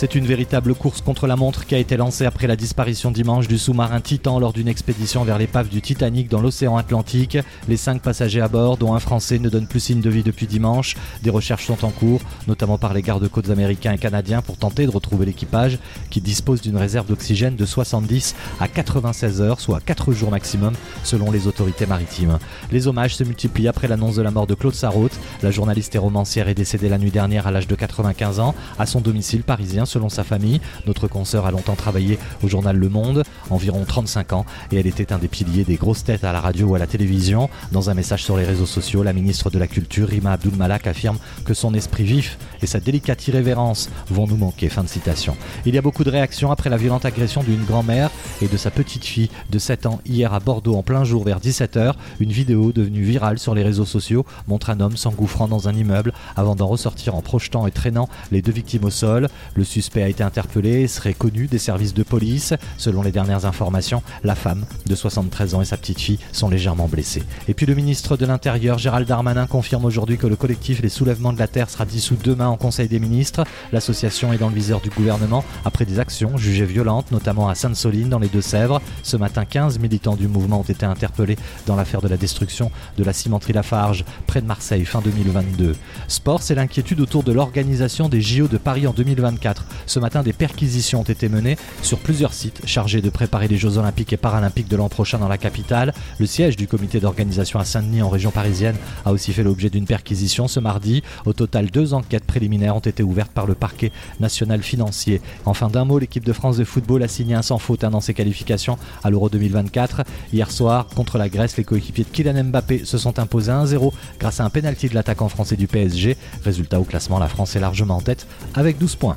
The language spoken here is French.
C'est une véritable course contre la montre qui a été lancée après la disparition dimanche du sous-marin Titan lors d'une expédition vers l'épave du Titanic dans l'océan Atlantique. Les cinq passagers à bord, dont un Français, ne donnent plus signe de vie depuis dimanche. Des recherches sont en cours, notamment par les gardes-côtes américains et canadiens, pour tenter de retrouver l'équipage qui dispose d'une réserve d'oxygène de 70 à 96 heures, soit 4 jours maximum, selon les autorités maritimes. Les hommages se multiplient après l'annonce de la mort de Claude Sarraute. La journaliste et romancière est décédée la nuit dernière à l'âge de 95 ans, à son domicile parisien selon sa famille. Notre consoeur a longtemps travaillé au journal Le Monde, environ 35 ans, et elle était un des piliers des grosses têtes à la radio ou à la télévision. Dans un message sur les réseaux sociaux, la ministre de la Culture, Rima Abdul Malak, affirme que son esprit vif et sa délicate irrévérence vont nous manquer. Fin de citation. Il y a beaucoup de réactions après la violente agression d'une grand-mère et de sa petite fille de 7 ans hier à Bordeaux en plein jour vers 17h. Une vidéo devenue virale sur les réseaux sociaux montre un homme s'engouffrant dans un immeuble avant d'en ressortir en projetant et traînant les deux victimes au sol. Suspect a été interpellé serait connu des services de police. Selon les dernières informations, la femme de 73 ans et sa petite fille sont légèrement blessées. Et puis le ministre de l'Intérieur, Gérald Darmanin, confirme aujourd'hui que le collectif Les Soulèvements de la Terre sera dissous demain en Conseil des ministres. L'association est dans le viseur du gouvernement après des actions jugées violentes, notamment à Sainte-Soline dans les Deux-Sèvres. Ce matin, 15 militants du mouvement ont été interpellés dans l'affaire de la destruction de la cimenterie Lafarge près de Marseille fin 2022. Sport, c'est l'inquiétude autour de l'organisation des JO de Paris en 2024. Ce matin, des perquisitions ont été menées sur plusieurs sites chargés de préparer les Jeux Olympiques et Paralympiques de l'an prochain dans la capitale. Le siège du comité d'organisation à Saint-Denis en région parisienne a aussi fait l'objet d'une perquisition ce mardi. Au total, deux enquêtes préliminaires ont été ouvertes par le parquet national financier. Enfin, d'un mot, l'équipe de France de football a signé un sans faute dans ses qualifications à l'Euro 2024. Hier soir, contre la Grèce, les coéquipiers de Kylian Mbappé se sont imposés 1-0 grâce à un pénalty de l'attaquant français du PSG. Résultat au classement, la France est largement en tête avec 12 points.